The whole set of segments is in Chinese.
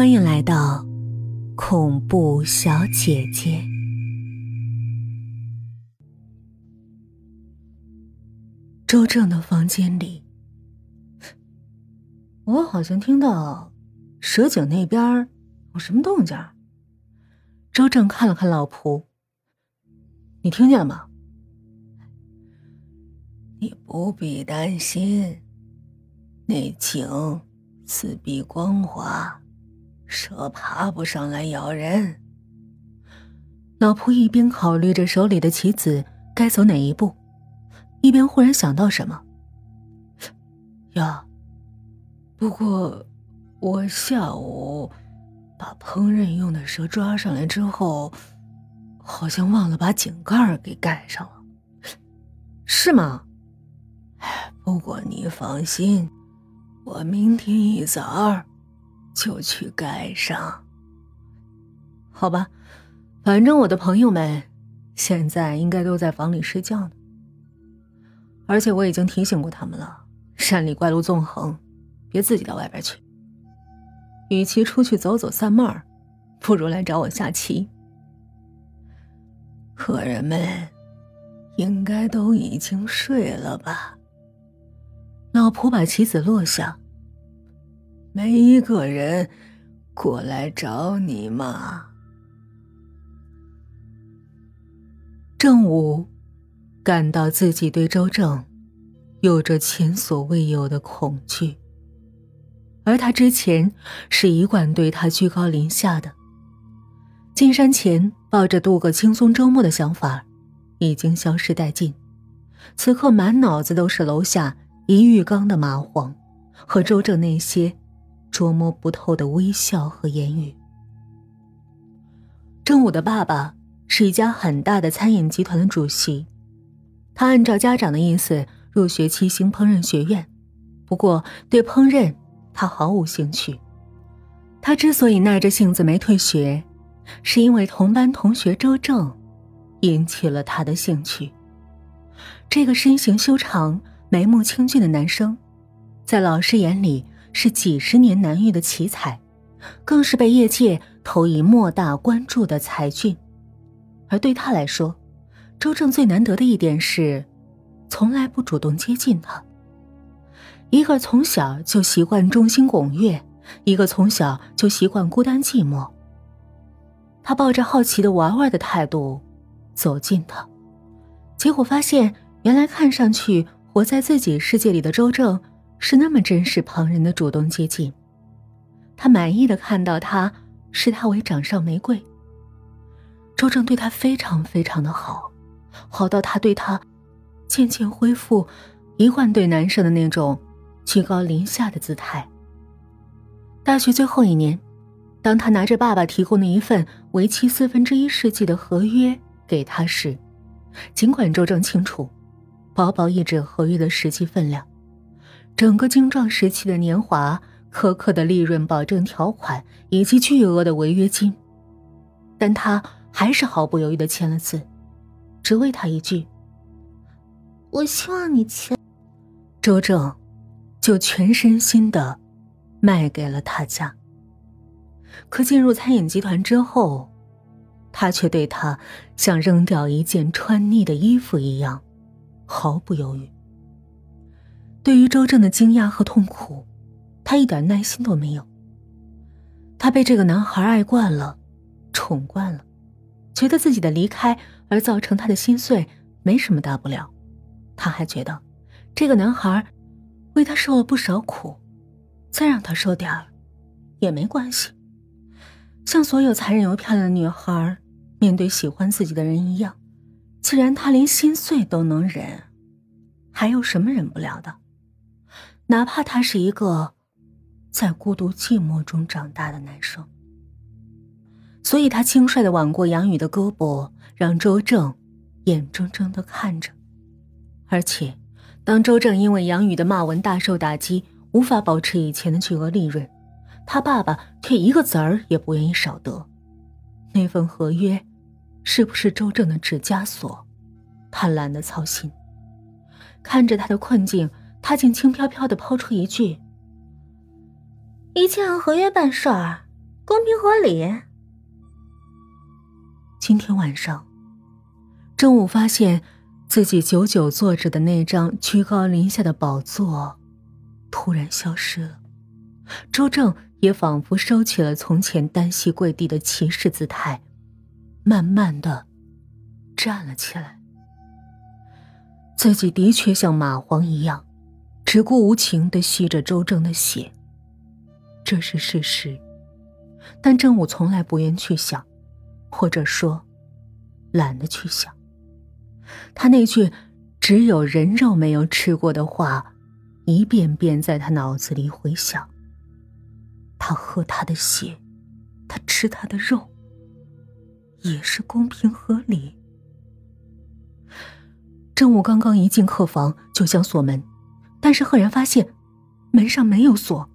欢迎来到恐怖小姐姐。周正的房间里，我好像听到蛇井那边有什么动静。周正看了看老仆，你听见了吗？你不必担心，那井四壁光滑，蛇爬不上来咬人。老仆一边考虑着手里的棋子该走哪一步，一边忽然想到什么。呀，不过我下午。把烹饪用的蛇抓上来之后，好像忘了把井盖给盖上了，是吗？不过你放心，我明天一早就去盖上。好吧，反正我的朋友们现在应该都在房里睡觉呢，而且我已经提醒过他们了，山里怪路纵横，别自己到外边去。与其出去走走散漫，不如来找我下棋。客人们应该都已经睡了吧？老仆把棋子落下。没一个人过来找你吗？正午感到自己对周正有着前所未有的恐惧。而他之前是一贯对他居高临下的。进山前抱着度过轻松周末的想法，已经消失殆尽。此刻满脑子都是楼下一浴缸的蚂蟥，和周正那些捉摸不透的微笑和言语。正午的爸爸是一家很大的餐饮集团的主席，他按照家长的意思入学七星烹饪学院，不过对烹饪。他毫无兴趣。他之所以耐着性子没退学，是因为同班同学周正引起了他的兴趣。这个身形修长、眉目清俊的男生，在老师眼里是几十年难遇的奇才，更是被业界投以莫大关注的才俊。而对他来说，周正最难得的一点是，从来不主动接近他。一个从小就习惯众星拱月，一个从小就习惯孤单寂寞。他抱着好奇的玩玩的态度走近他，结果发现，原来看上去活在自己世界里的周正是那么珍视旁人的主动接近。他满意的看到他视他为掌上玫瑰。周正对他非常非常的好，好到他对他渐渐恢复一贯对男生的那种。居高临下的姿态。大学最后一年，当他拿着爸爸提供的一份为期四分之一世纪的合约给他时，尽管周正清楚，薄薄一纸合约的实际分量，整个精壮时期的年华、苛刻的利润保证条款以及巨额的违约金，但他还是毫不犹豫的签了字，只为他一句：“我希望你签。”周正。就全身心的卖给了他家。可进入餐饮集团之后，他却对他像扔掉一件穿腻的衣服一样，毫不犹豫。对于周正的惊讶和痛苦，他一点耐心都没有。他被这个男孩爱惯了，宠惯了，觉得自己的离开而造成他的心碎没什么大不了。他还觉得这个男孩。为他受了不少苦，再让他受点儿，也没关系。像所有残忍又漂亮的女孩面对喜欢自己的人一样，既然他连心碎都能忍，还有什么忍不了的？哪怕他是一个在孤独寂寞中长大的男生。所以他轻率的挽过杨宇的胳膊，让周正眼睁睁的看着，而且。当周正因为杨宇的骂文大受打击，无法保持以前的巨额利润，他爸爸却一个子儿也不愿意少得。那份合约，是不是周正的指甲锁？他懒得操心。看着他的困境，他竟轻飘飘的抛出一句：“一切按合约办事儿，公平合理。今天晚上，正午发现自己久久坐着的那张居高临下的宝座突然消失了，周正也仿佛收起了从前单膝跪地的骑士姿态，慢慢的站了起来。自己的确像蚂蟥一样，只顾无情的吸着周正的血，这是事实。但郑武从来不愿去想，或者说，懒得去想。他那句“只有人肉没有吃过”的话，一遍遍在他脑子里回响。他喝他的血，他吃他的肉，也是公平合理。郑武刚刚一进客房就想锁门，但是赫然发现门上没有锁，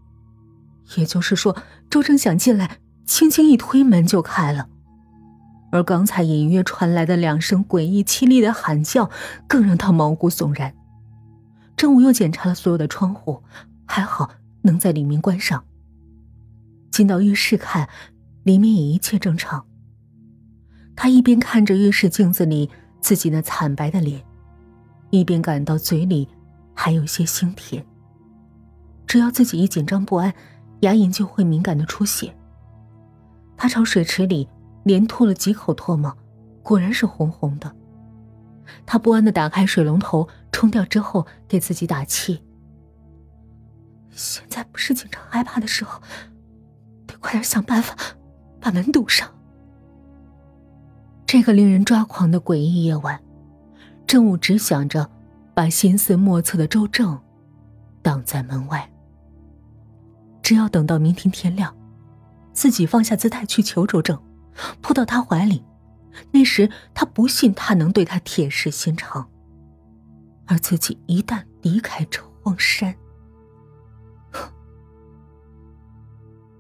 也就是说，周正想进来，轻轻一推门就开了。而刚才隐约传来的两声诡异凄厉的喊叫，更让他毛骨悚然。正武又检查了所有的窗户，还好能在里面关上。进到浴室看，里面也一切正常。他一边看着浴室镜子里自己那惨白的脸。一边感到嘴里还有些腥甜。只要自己一紧张不安，牙龈就会敏感的出血。他朝水池里连吐了几口唾沫，果然是红红的。他不安的打开水龙头冲掉之后，给自己打气：“现在不是紧张害怕的时候，得快点想办法把门堵上。”这个令人抓狂的诡异夜晚。郑武只想着把心思莫测的周正挡在门外。只要等到明天天亮，自己放下姿态去求周正，扑到他怀里，那时他不信他能对他铁石心肠。而自己一旦离开这荒山，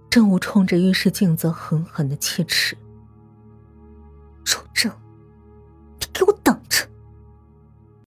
郑武冲着浴室镜子狠狠的切齿。